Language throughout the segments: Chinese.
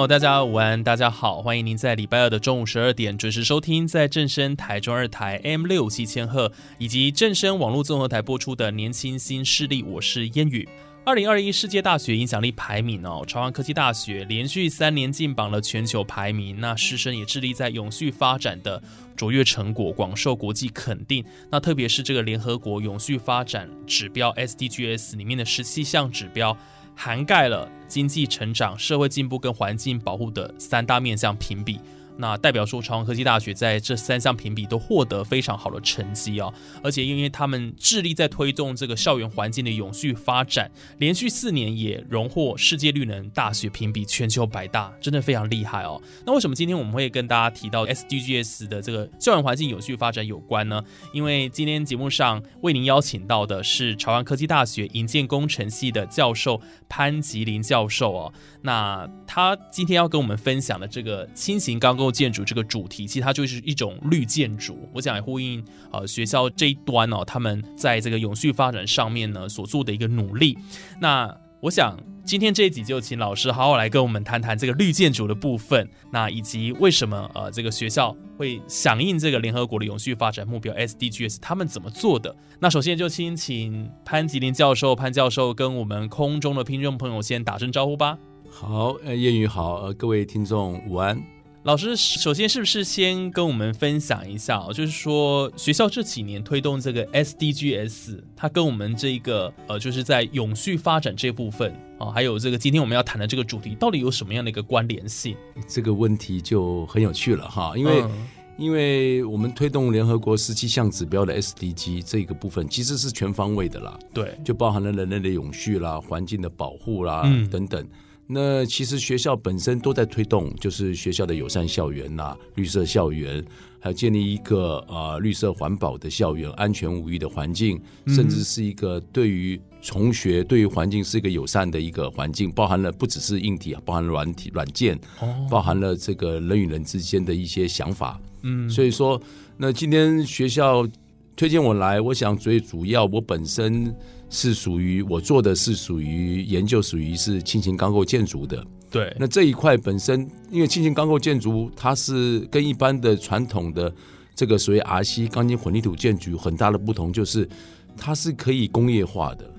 友，大家午安，大家好，欢迎您在礼拜二的中午十二点准时收听，在正声台中二台 M 六七千赫以及正声网络综合台播出的《年轻新势力》，我是烟雨。二零二一世界大学影响力排名哦，朝阳科技大学连续三年进榜了全球排名，那师生也致力在永续发展的卓越成果，广受国际肯定。那特别是这个联合国永续发展指标 SDGs 里面的十七项指标。涵盖了经济成长、社会进步跟环境保护的三大面向评比。那代表说，朝阳科技大学在这三项评比都获得非常好的成绩哦，而且因为他们致力在推动这个校园环境的永续发展，连续四年也荣获世界绿能大学评比全球百大，真的非常厉害哦。那为什么今天我们会跟大家提到 SDGs 的这个校园环境永续发展有关呢？因为今天节目上为您邀请到的是朝阳科技大学营建工程系的教授潘吉林教授哦，那他今天要跟我们分享的这个轻型钢构。建筑这个主题，其实它就是一种绿建筑。我想来呼应呃学校这一端哦，他们在这个永续发展上面呢所做的一个努力。那我想今天这一集就请老师好好来跟我们谈谈这个绿建筑的部分，那以及为什么呃这个学校会响应这个联合国的永续发展目标 SDGs，他们怎么做的？那首先就先请潘吉林教授潘教授跟我们空中的听众朋友先打声招呼吧。好，呃，谚语好，呃，各位听众午安。老师，首先是不是先跟我们分享一下，就是说学校这几年推动这个 SDGs，它跟我们这个呃，就是在永续发展这部分啊，还有这个今天我们要谈的这个主题，到底有什么样的一个关联性？这个问题就很有趣了哈，因为因为我们推动联合国十七项指标的 SDG 这个部分，其实是全方位的啦，对，就包含了人类的永续啦、环境的保护啦等等。那其实学校本身都在推动，就是学校的友善校园呐、绿色校园，还有建立一个呃绿色环保的校园、安全无虞的环境，甚至是一个对于从学、对于环境是一个友善的一个环境，包含了不只是硬体，包含软体、软件，包含了这个人与人之间的一些想法。嗯，所以说，那今天学校推荐我来，我想最主要我本身。是属于我做的是属于研究，属于是轻型钢构建筑的。对，那这一块本身，因为轻型钢构建筑，它是跟一般的传统的这个所谓 RC 钢筋混凝土建筑很大的不同，就是它是可以工业化的。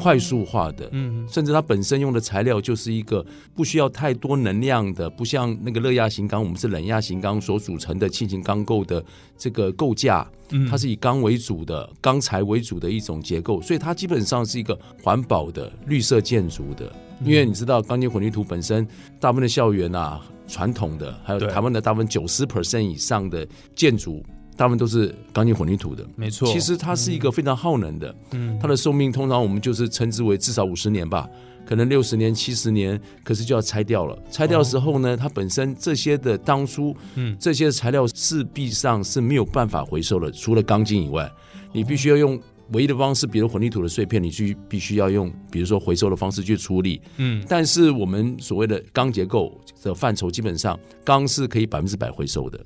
快速化的，嗯，甚至它本身用的材料就是一个不需要太多能量的，不像那个热压型钢，我们是冷压型钢所组成的轻型钢构的这个构架，它是以钢为主的，钢材为主的一种结构，所以它基本上是一个环保的绿色建筑的。因为你知道，钢筋混凝土本身大部分的校园啊，传统的还有台湾的大部分九十 percent 以上的建筑。大部分都是钢筋混凝土的，没错。其实它是一个非常耗能的，嗯，它的寿命通常我们就是称之为至少五十年吧，可能六十年、七十年，可是就要拆掉了。拆掉的时候呢，它本身这些的当初，嗯，这些材料势必上是没有办法回收的，除了钢筋以外，你必须要用唯一的方式，比如混凝土的碎片，你去必须要用，比如说回收的方式去处理，嗯。但是我们所谓的钢结构的范畴，基本上钢是可以百分之百回收的。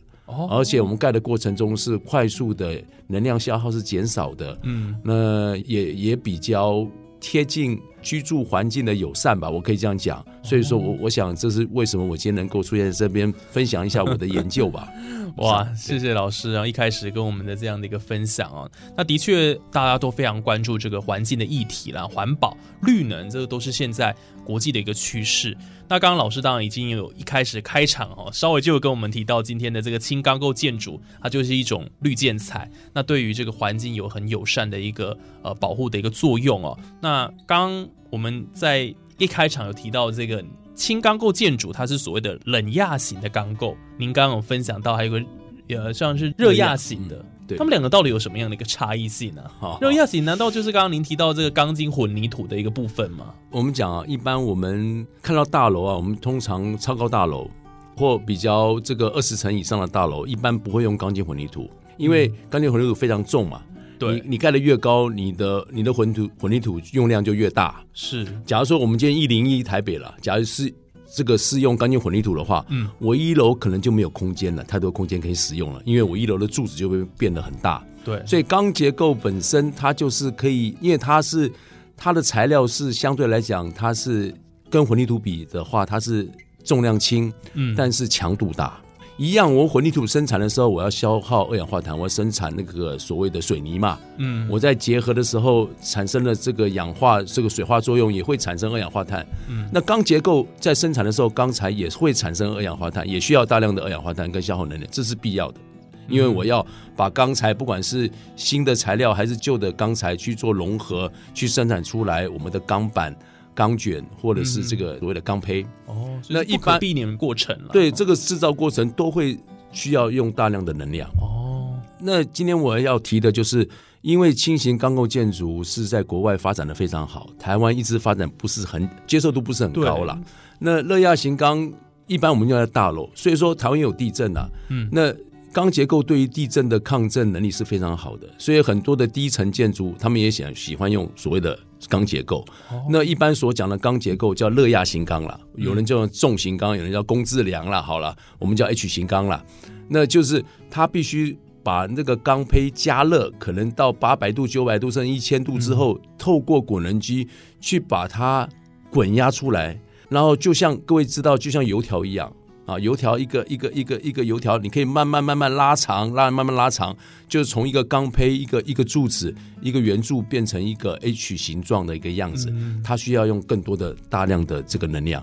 而且我们盖的过程中是快速的，能量消耗是减少的，嗯，那也也比较贴近居住环境的友善吧，我可以这样讲。所以说我我想这是为什么我今天能够出现在这边分享一下我的研究吧。哇，谢谢老师啊！一开始跟我们的这样的一个分享啊，那的确大家都非常关注这个环境的议题啦，环保、绿能，这个都是现在国际的一个趋势。那刚刚老师当然已经有一开始开场哦，稍微就有跟我们提到今天的这个轻钢构建筑，它就是一种绿建材，那对于这个环境有很友善的一个呃保护的一个作用哦。那刚我们在一开场有提到这个。轻钢构建筑，它是所谓的冷压型的钢构。您刚刚有分享到，还有个呃，像是热压型的，对，他们两个到底有什么样的一个差异性呢？热压型难道就是刚刚您提到这个钢筋混凝土的一个部分吗？我们讲啊，一般我们看到大楼啊，我们通常超高大楼或比较这个二十层以上的大楼，一般不会用钢筋混凝土，因为钢筋混凝土非常重嘛。你你盖的越高，你的你的混土混凝土用量就越大。是，假如说我们今天一零一台北了，假如是这个是用钢筋混凝土的话，嗯，我一楼可能就没有空间了，太多空间可以使用了，因为我一楼的柱子就会变得很大。对，所以钢结构本身它就是可以，因为它是它的材料是相对来讲，它是跟混凝土比的话，它是重量轻，嗯，但是强度大。一样，我混凝土生产的时候，我要消耗二氧化碳，我要生产那个所谓的水泥嘛。嗯，我在结合的时候产生了这个氧化，这个水化作用也会产生二氧化碳。嗯，那钢结构在生产的时候，钢材也会产生二氧化碳，也需要大量的二氧化碳跟消耗能量，这是必要的。因为我要把钢材，不管是新的材料还是旧的钢材去做融合，去生产出来我们的钢板。钢卷或者是这个所谓的钢胚哦，那一般避免过程了。对，这个制造过程都会需要用大量的能量哦。那今天我要提的就是，因为轻型钢构建筑是在国外发展的非常好，台湾一直发展不是很接受度不是很高了。那热压型钢一般我们用在大楼，所以说台湾有地震啊，嗯，那。钢结构对于地震的抗震能力是非常好的，所以很多的低层建筑，他们也想喜欢用所谓的钢结构。那一般所讲的钢结构叫热压型钢啦，有人叫重型钢，有人叫工字梁啦。好了，我们叫 H 型钢啦。那就是它必须把那个钢胚加热，可能到八百度、九百度甚至一千度之后，透过滚轮机去把它滚压出来，然后就像各位知道，就像油条一样。啊，油条一个一个一个一个油条，你可以慢慢慢慢拉长，拉慢慢拉长，就是从一个钢胚一个一个柱子一个圆柱变成一个 H 形状的一个样子。它需要用更多的大量的这个能量。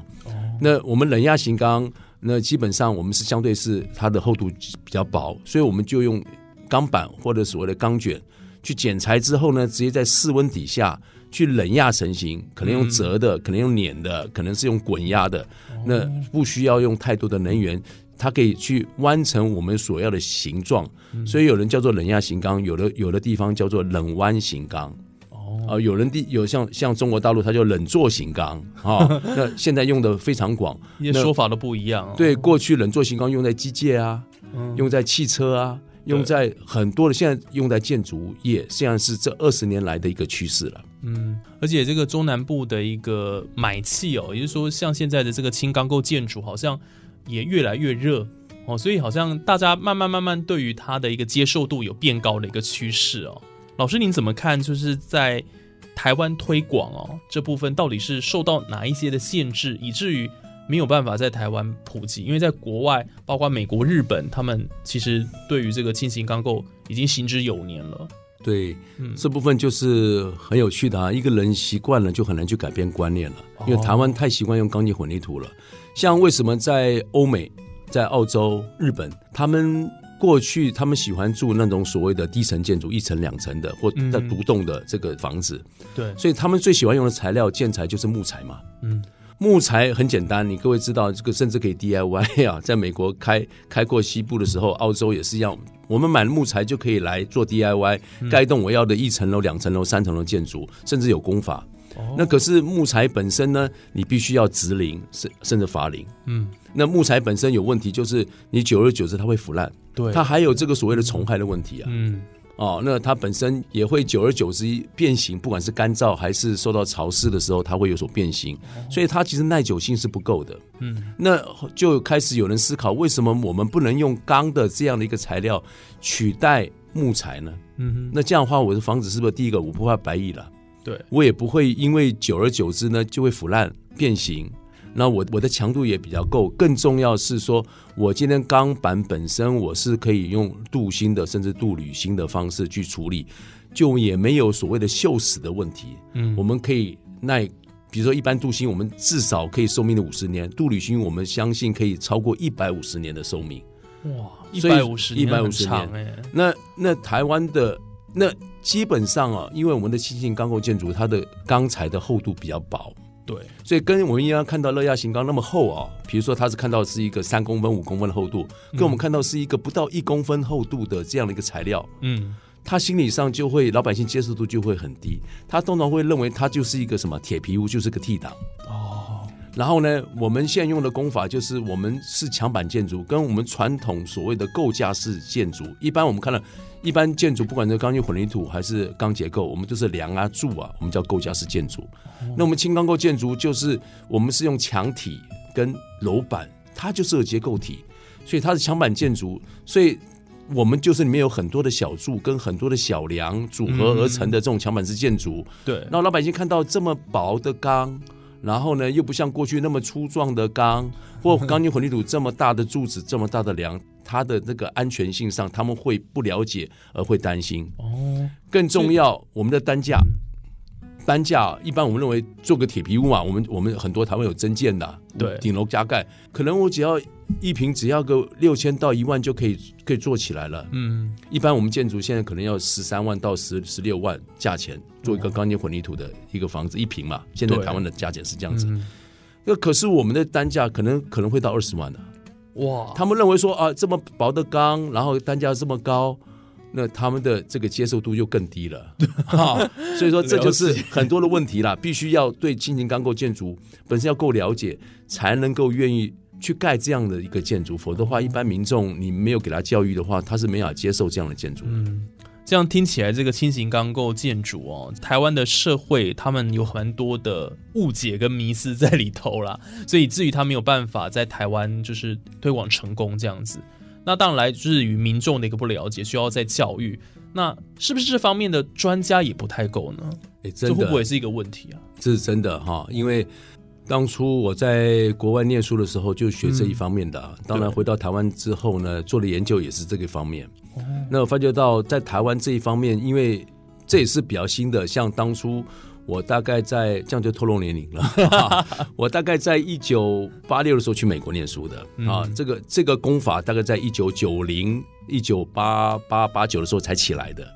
那我们冷压型钢，那基本上我们是相对是它的厚度比较薄，所以我们就用钢板或者所谓的钢卷去剪裁之后呢，直接在室温底下。去冷压成型，可能用折的，可能用碾的，可能是用滚压的，那不需要用太多的能源，它可以去弯成我们所要的形状。所以有人叫做冷压型钢，有的有的地方叫做冷弯型钢。哦，有人地有像像中国大陆，它叫冷做型钢啊。那现在用的非常广，那说法都不一样。对，过去冷做型钢用在机械啊，用在汽车啊。用在很多的，现在用在建筑业，现在是这二十年来的一个趋势了。嗯，而且这个中南部的一个买气哦，也就是说，像现在的这个轻钢构建筑，好像也越来越热哦，所以好像大家慢慢慢慢对于它的一个接受度有变高的一个趋势哦。老师您怎么看？就是在台湾推广哦这部分，到底是受到哪一些的限制，以至于？没有办法在台湾普及，因为在国外，包括美国、日本，他们其实对于这个轻型钢构已经行之有年了。对，这部分就是很有趣的啊。一个人习惯了，就很难去改变观念了。因为台湾太习惯用钢筋混凝土了。像为什么在欧美、在澳洲、日本，他们过去他们喜欢住那种所谓的低层建筑，一层、两层的或在独栋的这个房子。对，所以他们最喜欢用的材料建材就是木材嘛。嗯。木材很简单，你各位知道这个，甚至可以 DIY 啊。在美国开开过西部的时候，澳洲也是一样。我们买了木材就可以来做 DIY，盖栋我要的一层楼、两层楼、三层楼建筑，甚至有工法。那可是木材本身呢，你必须要植林，甚甚至伐林。嗯，那木材本身有问题，就是你久而久之它会腐烂。对，它还有这个所谓的虫害的问题啊。嗯。哦，那它本身也会久而久之变形，不管是干燥还是受到潮湿的时候，它会有所变形，所以它其实耐久性是不够的。嗯，那就开始有人思考，为什么我们不能用钢的这样的一个材料取代木材呢？嗯，那这样的话，我的房子是不是第一个我不怕白蚁了？对，我也不会因为久而久之呢就会腐烂变形。那我我的强度也比较够，更重要是说，我今天钢板本身我是可以用镀锌的，甚至镀铝锌的方式去处理，就也没有所谓的锈蚀的问题。嗯，我们可以耐，比如说一般镀锌，我们至少可以寿命的五十年，镀铝锌我们相信可以超过一百五十年的寿命。哇，一百五十一百五十年哎，那那台湾的那基本上啊，因为我们的新型钢构建筑，它的钢材的厚度比较薄，对，所以跟我们一样看到乐亚型钢那么厚啊，比如说它是看到是一个三公分、五公分的厚度，跟我们看到是一个不到一公分厚度的这样的一个材料，嗯，他心理上就会老百姓接受度就会很低，他通常会认为它就是一个什么铁皮屋，就是个替档。哦，然后呢，我们现在用的工法就是我们是墙板建筑，跟我们传统所谓的构架式建筑，一般我们看到一般建筑，不管是钢筋混凝土还是钢结构，我们都是梁啊柱啊，我们叫构架式建筑。那我们轻钢构建筑就是我们是用墙体跟楼板，它就是个结构体，所以它是墙板建筑，所以。我们就是里面有很多的小柱跟很多的小梁组合而成的这种墙板式建筑，对，然后老百姓看到这么薄的钢，然后呢又不像过去那么粗壮的钢，或钢筋混凝土这么大的柱子、这么大的梁，它的那个安全性上他们会不了解而会担心。哦，更重要，我们的单价，单价一般我们认为做个铁皮屋嘛，我们我们很多台湾有增建的，对顶楼加盖，可能我只要一平只要个六千到一万就可以可以做起来了。嗯，一般我们建筑现在可能要十三万到十十六万价钱做一个钢筋混凝土的一个房子一平嘛，现在台湾的价钱是这样子。嗯那可是我们的单价可能可能会到二十万的，哇，他们认为说啊这么薄的钢，然后单价这么高。那他们的这个接受度就更低了，哈所以说这就是很多的问题啦，必须要对轻型钢构建筑本身要够了解，才能够愿意去盖这样的一个建筑，否则的话，一般民众你没有给他教育的话，他是没法接受这样的建筑的。嗯，这样听起来，这个轻型钢构建筑哦，台湾的社会他们有蛮多的误解跟迷思在里头啦，所以以至于他没有办法在台湾就是推广成功这样子。那当然来自于民众的一个不了解，需要在教育。那是不是这方面的专家也不太够呢？哎，这，会不会是一个问题啊？这是真的哈，因为当初我在国外念书的时候就学这一方面的啊、当然回到台湾之后呢，做的研究也是这个方面。那我发觉到在台湾这一方面，因为这也是比较新的，像当初我大概在这样就透露年龄了，我大概在一九八六的时候去美国念书的啊，这个这个功法大概在一九九零、一九八八八九的时候才起来的。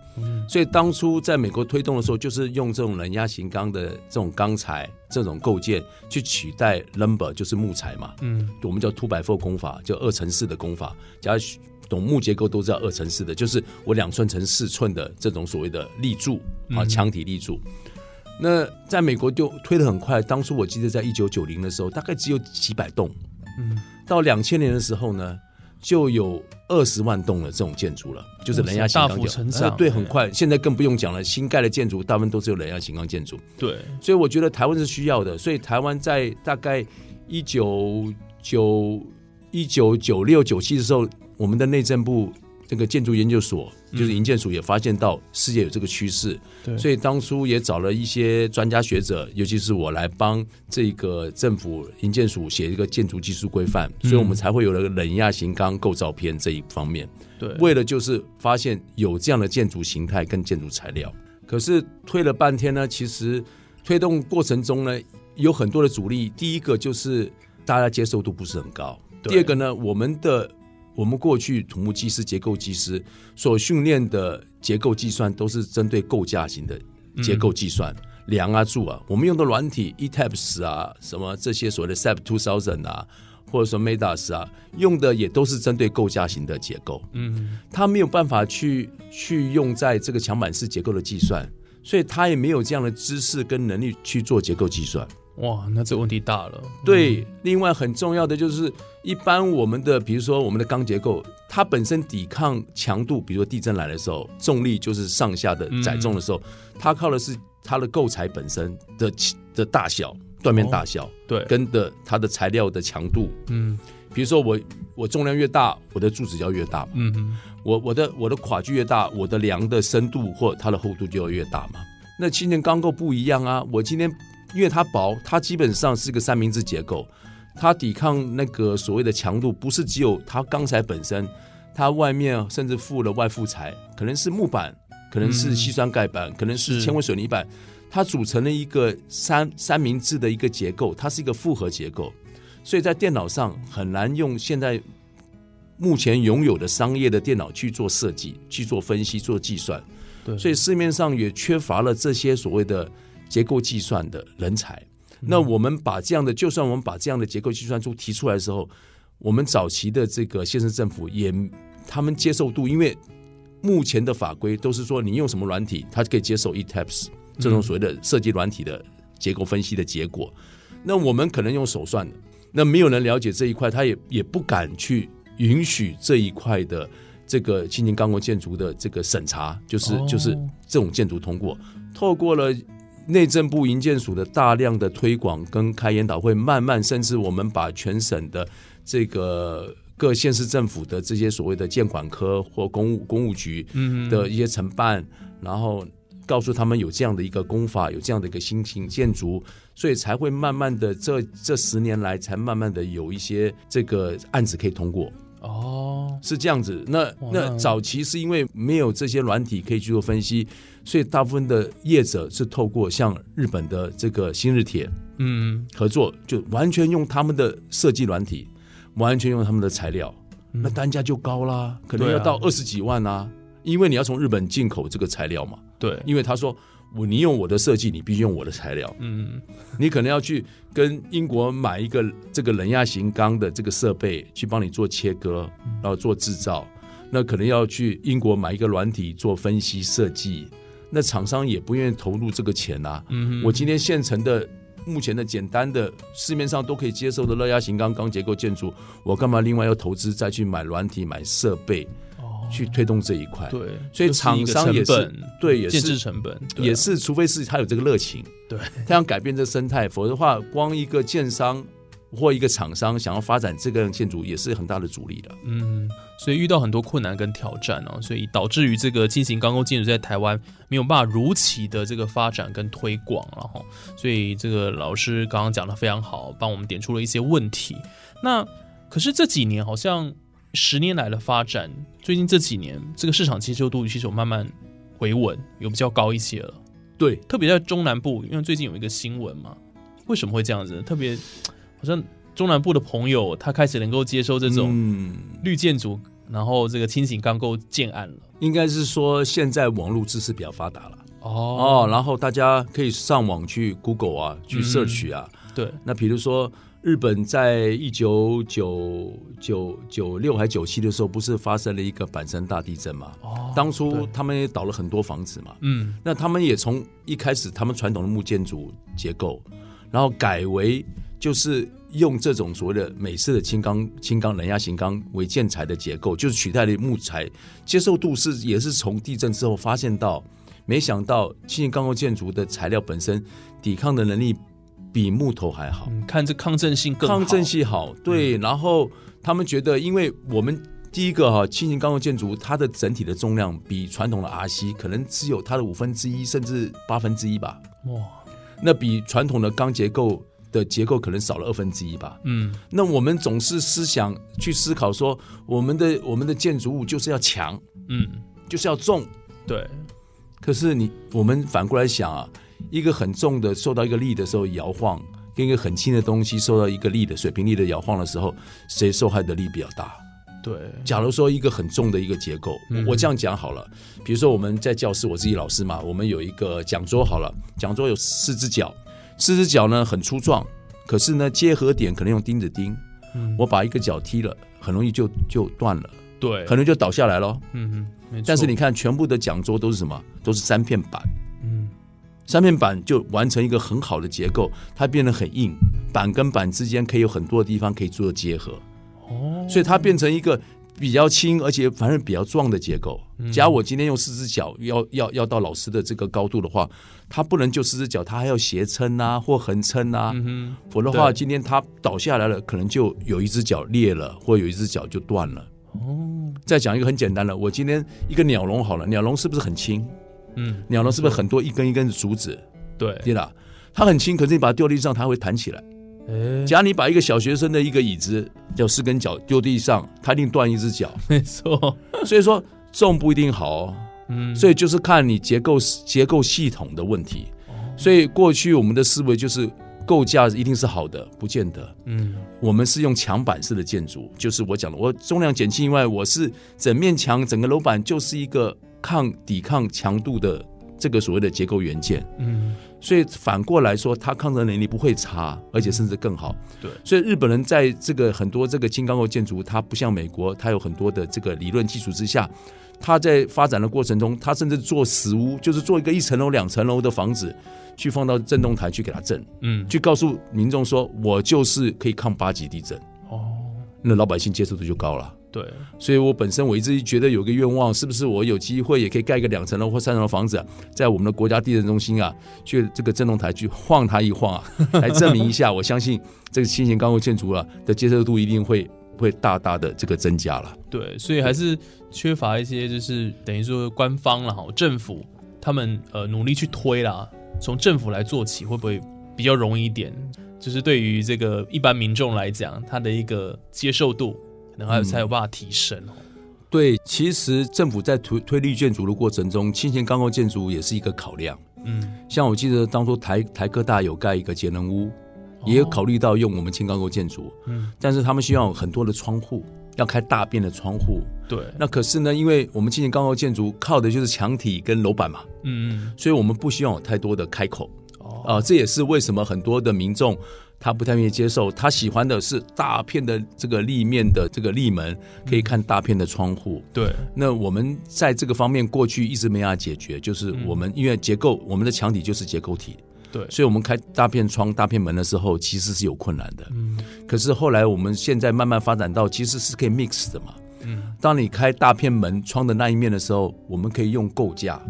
所以当初在美国推动的时候，就是用这种冷压型钢的这种钢材、这种构件去取代 lumber，就是木材嘛。嗯，我们叫 two by four 工法，叫二乘四的工法。假如懂木结构都知道二乘四的，就是我两寸乘四寸的这种所谓的立柱啊，墙体立柱。那在美国就推得很快，当初我记得在一九九零的时候，大概只有几百栋。嗯，到两千年的时候呢，就有二十万栋的这种建筑了，就是冷压型大幅钢建成长哎对，哎很快。现在更不用讲了，新盖的建筑大部分都是有冷压型钢建筑，对，所以我觉得台湾是需要的。所以台湾在大概一九九一九九六九七的时候，我们的内政部这个建筑研究所，就是营建署也发现到世界有这个趋势，对所以当初也找了一些专家学者，尤其是我来帮这个政府营建署写一个建筑技术规范，所以我们才会有了冷压型钢构造篇这一方面。对，为了就是发现有这样的建筑形态跟建筑材料，可是推了半天呢，其实推动过程中呢有很多的阻力。第一个就是大家接受度不是很高，第二个呢，我们的我们过去土木技师、结构技师所训练的结构计算都是针对构架型的结构计算。梁啊柱啊，我们用的软体 ETAPS 啊，什么这些所谓的 SAP Two Thousand 啊，或者说 MEDAS 啊，用的也都是针对构架型的结构。嗯，它没有办法去去用在这个墙板式结构的计算，所以它也没有这样的知识跟能力去做结构计算。哇，那这问题大了。对，另外很重要的就是，一般我们的比如说我们的钢结构，它本身抵抗强度，比如说地震来的时候，重力就是上下的载重的时候，它靠的是它的构材本身的的大小、断面大小，对，跟的它的材料的强度。嗯比如说我我重量越大，我的柱子就要越大嘛。嗯嗯，我我的我的跨距越大，我的梁的深度或它的厚度就要越大嘛。那青年钢构不一样啊，我今天因为它薄，它基本上是个三明治结构，它抵抗那个所谓的强度，不是只有它钢材本身，它外面甚至附了外附材，可能是木板，可能是硒酸钙板，可能是纤维水泥板，它组成了一个三三明治的一个结构，它是一个复合结构，所以在电脑上很难用现在目前拥有的商业的电脑去做设计、去做分析、做计算。对，所以市面上也缺乏了这些所谓的结构计算的人才。那我们把这样的，就算我们把这样的结构计算出提出来的时候，我们早期的这个县市政府也他们接受度，因为目前的法规都是说你用什么软体，它可以接受 ETAPS 这种所谓的设计软体的结构分析的结果。那我们可能用手算的，那没有人了解这一块，他也也不敢去允许这一块的这个轻型钢构建筑的这个审查，就是、哦就是这种建筑通过，透过了内政部营建署的大量的推广跟开研讨会，慢慢甚至我们把全省的这个各县市政府的这些所谓的建管科或公务公务局的一些承办，然后告诉他们有这样的一个功法，有这样的一个新型建筑，所以才会慢慢的这这十年来才慢慢的有一些这个案子可以通过。哦，是这样子。那那那早期是因为没有这些软体可以去做分析，所以大部分的业者是透过像日本的这个新日铁嗯，合作，就完全用他们的设计软体，完全用他们的材料，那单价就高啦，可能要到二十几万啊，因为你要从日本进口这个材料嘛，对，因为他说。我你用我的设计，你必须用我的材料。嗯，你可能要去跟英国买一个这个冷压型钢的这个设备，去帮你做切割，然后做制造。那可能要去英国买一个软体做分析设计。那厂商也不愿意投入这个钱啊。嗯我今天现成的、目前的简单的市面上都可以接受的热压型钢钢结构建筑，我干嘛另外要投资再去买软体、买设备哦，去推动这一块？对，所以厂商也是对也是建制成本也是，除非是他有这个热情，对，他想改变这生态，否则的话，光一个建商或一个厂商想要发展这个建筑，也是很大的阻力的。嗯，所以遇到很多困难跟挑战哦，所以导致于这个进行钢构建筑在台湾没有办法如期的这个发展跟推广然后，所以这个老师刚刚讲的非常好，帮我们点出了一些问题。那可是这几年好像十年来的发展，最近这几年这个市场接受度其实有慢慢回稳，有比较高一些了。对，特别在中南部，因为最近有一个新闻嘛，为什么会这样子？特别好像中南部的朋友，他开始能够接受这种嗯，绿建筑，然后这个轻型钢构建案了。应该是说现在网络知识比较发达了哦哦，然后大家可以上网去 Google 啊，去嗯 search 啊。对，那比如说，日本在一九九九九六还九七的时候，不是发生了一个阪神大地震嘛？哦当初他们也倒了很多房子嘛。嗯那他们也从一开始他们传统的木建筑结构，然后改为就是用这种所谓的美式的轻钢、轻钢冷压型钢为建材的结构，就是取代了木材，接受度是也是从地震之后发现到，没想到轻型钢构建筑的材料本身抵抗的能力比木头还好。嗯，看这抗震性更好抗震性好，对。然后他们觉得，因为我们第一个哈，轻型钢构建筑它的整体的重量比传统的 RC 可能只有它的五分之一甚至八分之一吧，哇，那比传统的钢结构的结构可能少了二分之一吧。嗯那我们总是思想去思考说，我们的我们的建筑物就是要强，嗯，就是要重。对，可是你我们反过来想啊，一个很重的受到一个力的时候摇晃，跟一个很轻的东西受到一个力的水平力的摇晃的时候，谁受害的力比较大？对，假如说一个很重的一个结构，嗯我这样讲好了，比如说我们在教室，我自己老师嘛，我们有一个讲桌好了，讲桌有四只脚，四只脚呢很粗壮，可是呢结合点可能用钉子钉，嗯我把一个脚踢了，很容易就就断了，对，可能就倒下来了。嗯嗯，但是你看，全部的讲桌都是什么？都是三片板，嗯三片板就完成一个很好的结构，它变得很硬，板跟板之间可以有很多的地方可以做结合，哦，所以它变成一个比较轻而且反正比较壮的结构。嗯假如我今天用四只脚要要要到老师的这个高度的话，它不能就四只脚，它还要斜撑啊或横撑啊，嗯否则的话，今天它倒下来了，可能就有一只脚裂了，或有一只脚就断了。哦，再讲一个很简单的，我今天一个鸟笼好了，鸟笼是不是很轻？嗯，鸟笼是不是很多一根一根的竹子？对，对啦，它很轻，可是你把它丢地上，它会弹起来。哎，假如你把一个小学生的一个椅子，有四根脚丢地上，它一定断一只脚。没错，所以说重不一定好哦。嗯，所以就是看你结构结构系统的问题。所以过去我们的思维就是构架一定是好的，不见得。嗯，我们是用墙板式的建筑，就是我讲的，我重量减轻以外，我是整面墙整个楼板就是一个抗抵抗强度的这个所谓的结构元件。嗯，所以反过来说，它抗震能力不会差，而且甚至更好。对所以日本人在这个很多这个轻钢构建筑，它不像美国，它有很多的这个理论基础之下，它在发展的过程中，它甚至做死屋，就是做一个一层楼、两层楼的房子，去放到震动台去给它震，嗯，去告诉民众说，我就是可以抗八级地震。哦，那老百姓接受度就高了。对，所以我本身我一直觉得有个愿望，是不是我有机会也可以盖一个两层楼或三层楼房子啊，在我们的国家地震中心啊，去这个震动台去晃它一晃啊，来证明一下。我相信这个新型钢构建筑啊的接受度一定会会大大的这个增加了。对，所以还是缺乏一些，就是等于说官方了哈，政府他们呃努力去推啦，从政府来做起，会不会比较容易一点？就是对于这个一般民众来讲，他的一个接受度可能还有才有办法提升哦。对，其实政府在推推绿建筑的过程中，轻型钢构建筑也是一个考量。嗯，像我记得当初台台科大有盖一个节能屋，也有考虑到用我们轻钢构建筑，嗯，但是他们需要有很多的窗户，要开大便的窗户。对，那可是呢，因为我们轻型钢构建筑靠的就是墙体跟楼板嘛，嗯嗯，所以我们不希望有太多的开口。哦，啊、这也是为什么很多的民众他不太愿意接受，他喜欢的是大片的这个立面的这个立门，可以看大片的窗户。对，那我们在这个方面过去一直没办法解决，就是我们因为结构，我们的墙体就是结构体，对。所以我们开大片窗、大片门的时候，其实是有困难的。嗯。可是后来我们现在慢慢发展到，其实是可以 mix 的嘛。嗯。当你开大片门窗的那一面的时候，我们可以用构架，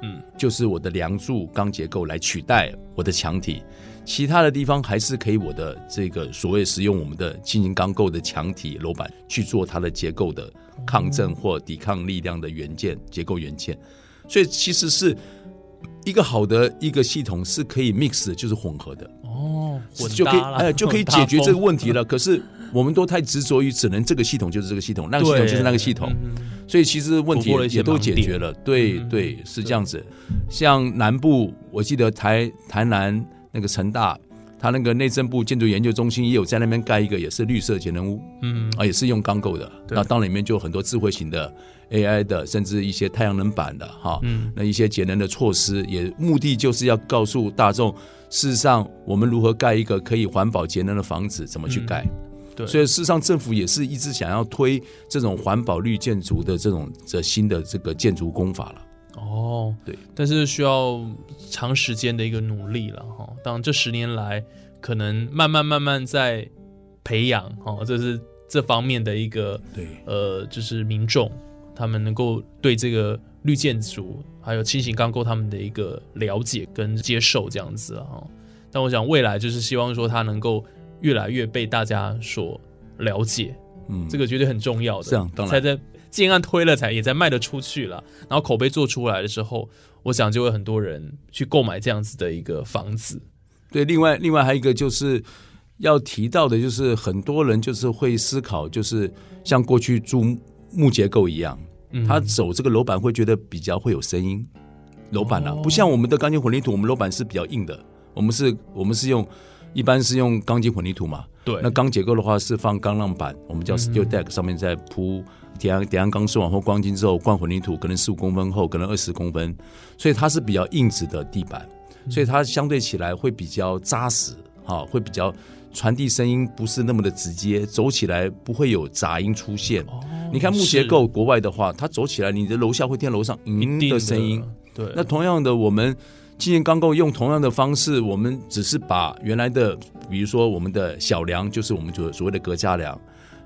嗯，就是我的梁柱钢结构来取代我的墙体，其他的地方还是可以我的这个所谓使用我们的轻型钢构的墙体楼板去做它的结构的抗震或抵抗力量的元件结构元件，所以其实是一个好的一个系统是可以 mix 的，就是混合的。哦，混就可以哎 就可以解决这个问题了。可是我们都太执着于只能这个系统就是这个系统，那个系统就是那个系统，嗯所以其实问题也都解决了。对嗯对，是这样子。像南部，我记得台台南那个成大。他那个内政部建筑研究中心也有在那边盖一个，也是绿色节能屋嗯啊，也是用钢构的。对那当然里面就有很多智慧型的 AI 的，甚至一些太阳能板的哈。嗯那一些节能的措施，也目的就是要告诉大众，事实上我们如何盖一个可以环保节能的房子，怎么去盖。对，所以事实上政府也是一直想要推这种环保绿建筑的这种这新的这个建筑工法了。哦，对，但是需要长时间的一个努力了哈。当然，这十年来可能慢慢慢慢在培养哈，这是这方面的一个对，呃，就是民众他们能够对这个绿建筑还有轻型钢构他们的一个了解跟接受这样子啊哈。但我想未来就是希望说它能够越来越被大家所了解，嗯，这个绝对很重要的。这样当然才在建案推了才也在卖得出去了，然后口碑做出来了之后，我想就会很多人去购买这样子的一个房子。对，另外另外还有一个就是要提到的，就是很多人就是会思考，就是像过去住木结构一样，嗯他走这个楼板会觉得比较会有声音。楼板啊，哦不像我们的钢筋混凝土，我们楼板是比较硬的，我们是我们是用一般是用钢筋混凝土嘛。对，那钢结构的话是放钢浪板，我们叫嗯 steel deck，上面再铺铁岸铁岸钢丝网或钢筋之后灌混凝土，可能十五公分厚，可能二十公分，所以它是比较硬质的地板，嗯所以它相对起来会比较扎实，哈、会比较传递声音不是那么的直接，走起来不会有杂音出现。哦你看木结构国外的话，它走起来，你的楼下会听到楼上一嗯的声音。，对，那同样的，我们今年钢构用同样的方式，我们只是把原来的，比如说我们的小梁，就是我们所所谓的隔架梁，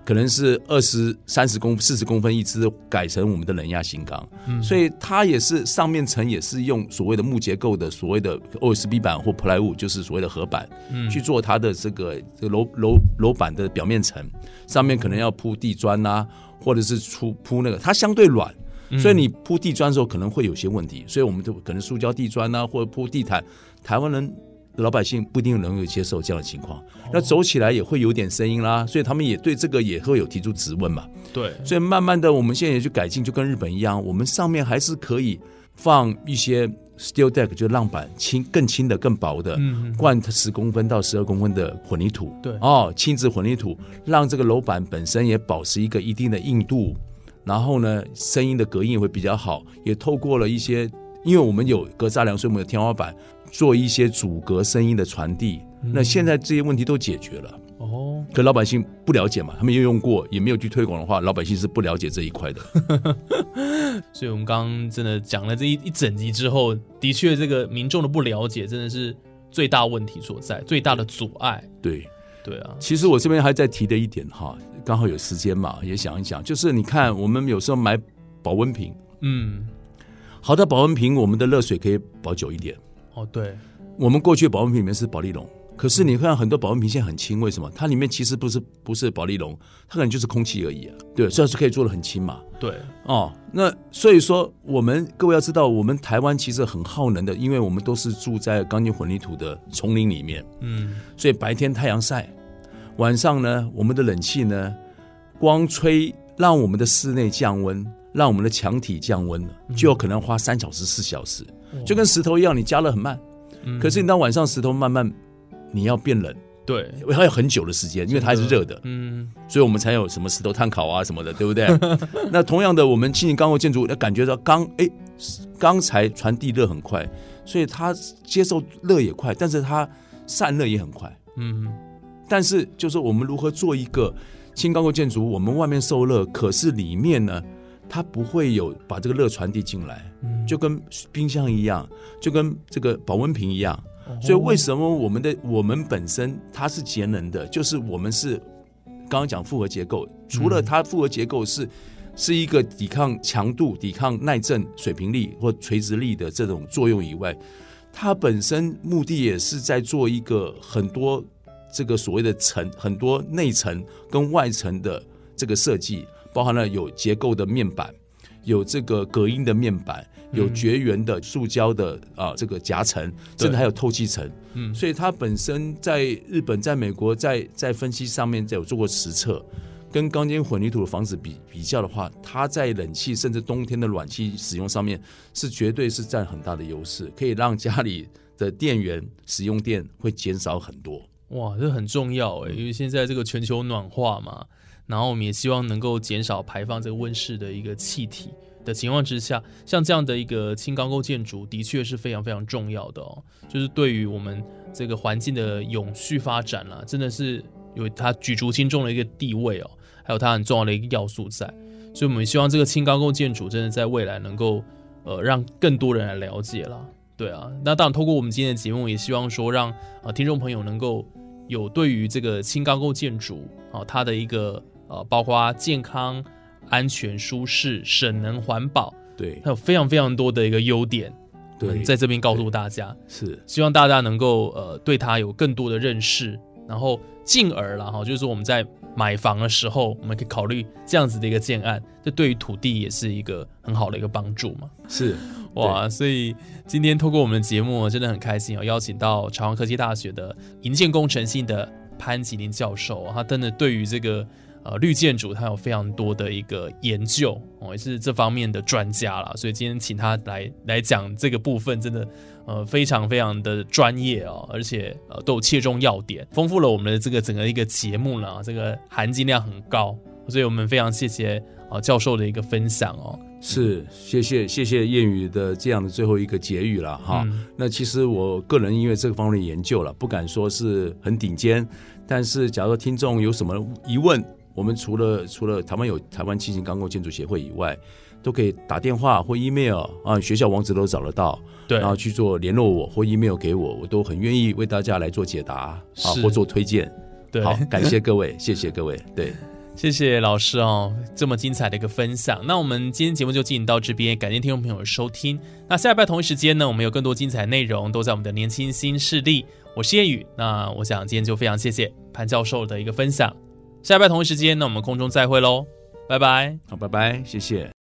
可能是二十三十公四十公分一支，改成我们的冷压型钢，嗯。所以它也是上面层也是用所谓的木结构的所谓的 OSB 板或 plywood，就是所谓的合板，嗯。去做它的这个这个楼楼楼板的表面层，上面可能要铺地砖呐、或者是出铺那个，它相对软，所以你铺地砖的时候可能会有些问题，所以我们就可能塑胶地砖啊，或者铺地毯，台湾人老百姓不一定能够接受这样的情况，那走起来也会有点声音啦，所以他们也对这个也会有提出质问嘛。对，所以慢慢的我们现在也去改进，就跟日本一样，我们上面还是可以放一些 steel deck，就是浪板轻更轻的、更薄的，嗯灌十公分到十二公分的混凝土，对。哦，轻质混凝土，让这个楼板本身也保持一个一定的硬度，然后呢，声音的隔音也会比较好，也透过了一些，因为我们有隔栅梁，所以我们有天花板做一些阻隔声音的传递，那现在这些问题都解决了。哦，可老百姓不了解嘛，他们也用过，也没有去推广的话，老百姓是不了解这一块的。所以我们刚刚真的讲了这一一整集之后，的确这个民众的不了解真的是最大问题所在，最大的阻碍。对，对啊，其实我这边还在提的一点哈，刚好有时间嘛，也想一想，就是你看我们有时候买保温瓶，嗯，好的保温瓶，我们的热水可以保久一点。哦，对，我们过去的保温瓶里面是保丽龙，可是你看很多保温瓶现在很轻，为什么？它里面其实不是不是保丽龙，它可能就是空气而已啊。对，虽然是可以做的很轻嘛。对，哦，那所以说，我们各位要知道，我们台湾其实很耗能的，因为我们都是住在钢筋混凝土的丛林里面，嗯，所以白天太阳晒，晚上呢，我们的冷气呢，光吹让我们的室内降温，让我们的墙体降温了，就有可能花三小时、四小时，就跟石头一样，你加热很慢，嗯。可是你到晚上石头慢慢你要变冷，对，还有很久的时间，因为它还是热的，嗯，所以我们才有什么石头炭烤啊什么的，对不对？那同样的，我们轻型钢构建筑，那感觉到钢哎钢材传递热很快，所以它接受热也快，但是它散热也很快。嗯，但是就是我们如何做一个轻钢构建筑，我们外面受热，可是里面呢，它不会有把这个热传递进来，就跟冰箱一样，就跟这个保温瓶一样。所以为什么我们的我们本身它是节能的，就是我们是刚刚讲复合结构，除了它复合结构是是一个抵抗强度、抵抗耐震、水平力或垂直力的这种作用以外，它本身目的也是在做一个很多这个所谓的层很多内层跟外层的这个设计，包含了有结构的面板，有这个隔音的面板，有绝缘的塑胶的啊这个夹层，甚至还有透气层。嗯所以它本身在日本、在美国在在分析上面有做过实测。跟钢筋混凝土的房子比比较的话，它在冷气甚至冬天的暖气使用上面是绝对是占很大的优势，可以让家里的电源使用电会减少很多。哇，这很重要哎，因为现在这个全球暖化嘛，然后我们也希望能够减少排放这个温室的一个气体的情况之下，像这样的一个轻钢构建筑，的确是非常非常重要的哦，就是对于我们这个环境的永续发展啦，真的是有它举足轻重的一个地位哦，还有它很重要的一个要素在，所以我们希望这个轻钢构建筑真的在未来能够呃让更多人来了解啦。对啊，那当然，透过我们今天的节目，也希望说让呃听众朋友能够有对于这个轻钢构建筑啊、它的一个呃，包括健康、安全、舒适、省能、环保，对。它有非常非常多的一个优点，对，在这边告诉大家，是希望大家能够呃对它有更多的认识，然后进而啦哈，就是说我们在买房的时候，我们可以考虑这样子的一个建案，这对于土地也是一个很好的一个帮助嘛。是哇，所以今天透过我们的节目，真的很开心哦，邀请到朝阳科技大学的营建工程系的潘吉林教授，他真的对于这个呃绿建筑，他有非常多的一个研究哦，也是这方面的专家啦。所以今天请他来来讲这个部分，真的呃非常非常的专业哦，而且呃都有切中要点，丰富了我们的这个整个一个节目呢，这个含金量很高，所以我们非常谢谢啊教授的一个分享哦。是，谢谢谢谢谚语的这样的最后一个结语了哈。嗯那其实我个人因为这个方面的研究了，不敢说是很顶尖，但是假如说听众有什么疑问，我们除了除了台湾有台湾轻型钢构建筑协会以外，都可以打电话或 email 啊，学校网址都找得到，对，然后去做联络我或 email 给我，我都很愿意为大家来做解答啊或做推荐。对好，感谢各位，谢谢各位，对。谢谢老师哦，这么精彩的一个分享。那我们今天节目就进行到这边，感谢听众朋友的收听。那下礼拜同一时间呢，我们有更多精彩内容都在我们的年轻新势力。我是叶宇，那我想今天就非常谢谢潘教授的一个分享。下拜同一时间，那我们空中再会喽，拜拜。好，拜拜，谢谢。